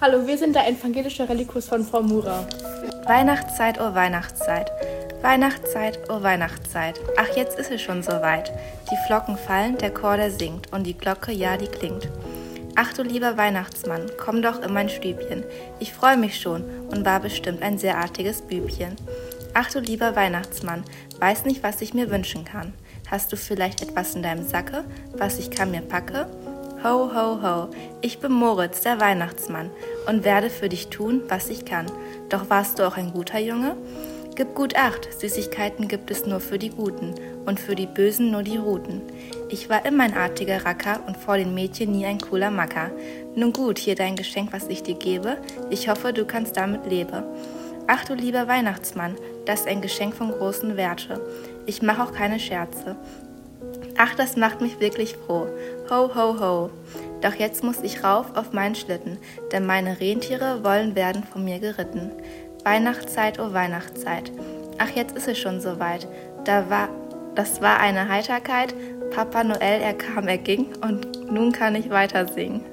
Hallo, wir sind der evangelische Relikus von Frau Mura. Weihnachtszeit, oh Weihnachtszeit. Weihnachtszeit, oh Weihnachtszeit. Ach, jetzt ist es schon soweit. Die Flocken fallen, der Chor, der singt und die Glocke, ja, die klingt. Ach du lieber Weihnachtsmann, komm doch in mein Stübchen. Ich freu mich schon und war bestimmt ein sehr artiges Bübchen. Ach du lieber Weihnachtsmann, weiß nicht, was ich mir wünschen kann. Hast du vielleicht etwas in deinem Sacke, was ich kann mir packe? Ho, ho, ho, ich bin Moritz, der Weihnachtsmann, und werde für dich tun, was ich kann. Doch warst du auch ein guter Junge? Gib gut acht, Süßigkeiten gibt es nur für die Guten und für die Bösen nur die Ruten. Ich war immer ein artiger Racker und vor den Mädchen nie ein cooler Macker. Nun gut, hier dein Geschenk, was ich dir gebe. Ich hoffe, du kannst damit leben. Ach du lieber Weihnachtsmann, das ist ein Geschenk von großen Werte. Ich mache auch keine Scherze. Ach, das macht mich wirklich froh. Ho, ho, ho. Doch jetzt muss ich rauf auf meinen Schlitten, denn meine Rentiere wollen werden von mir geritten. Weihnachtszeit, oh Weihnachtszeit. Ach, jetzt ist es schon soweit. Da war, das war eine Heiterkeit. Papa Noel, er kam, er ging und nun kann ich weiter singen.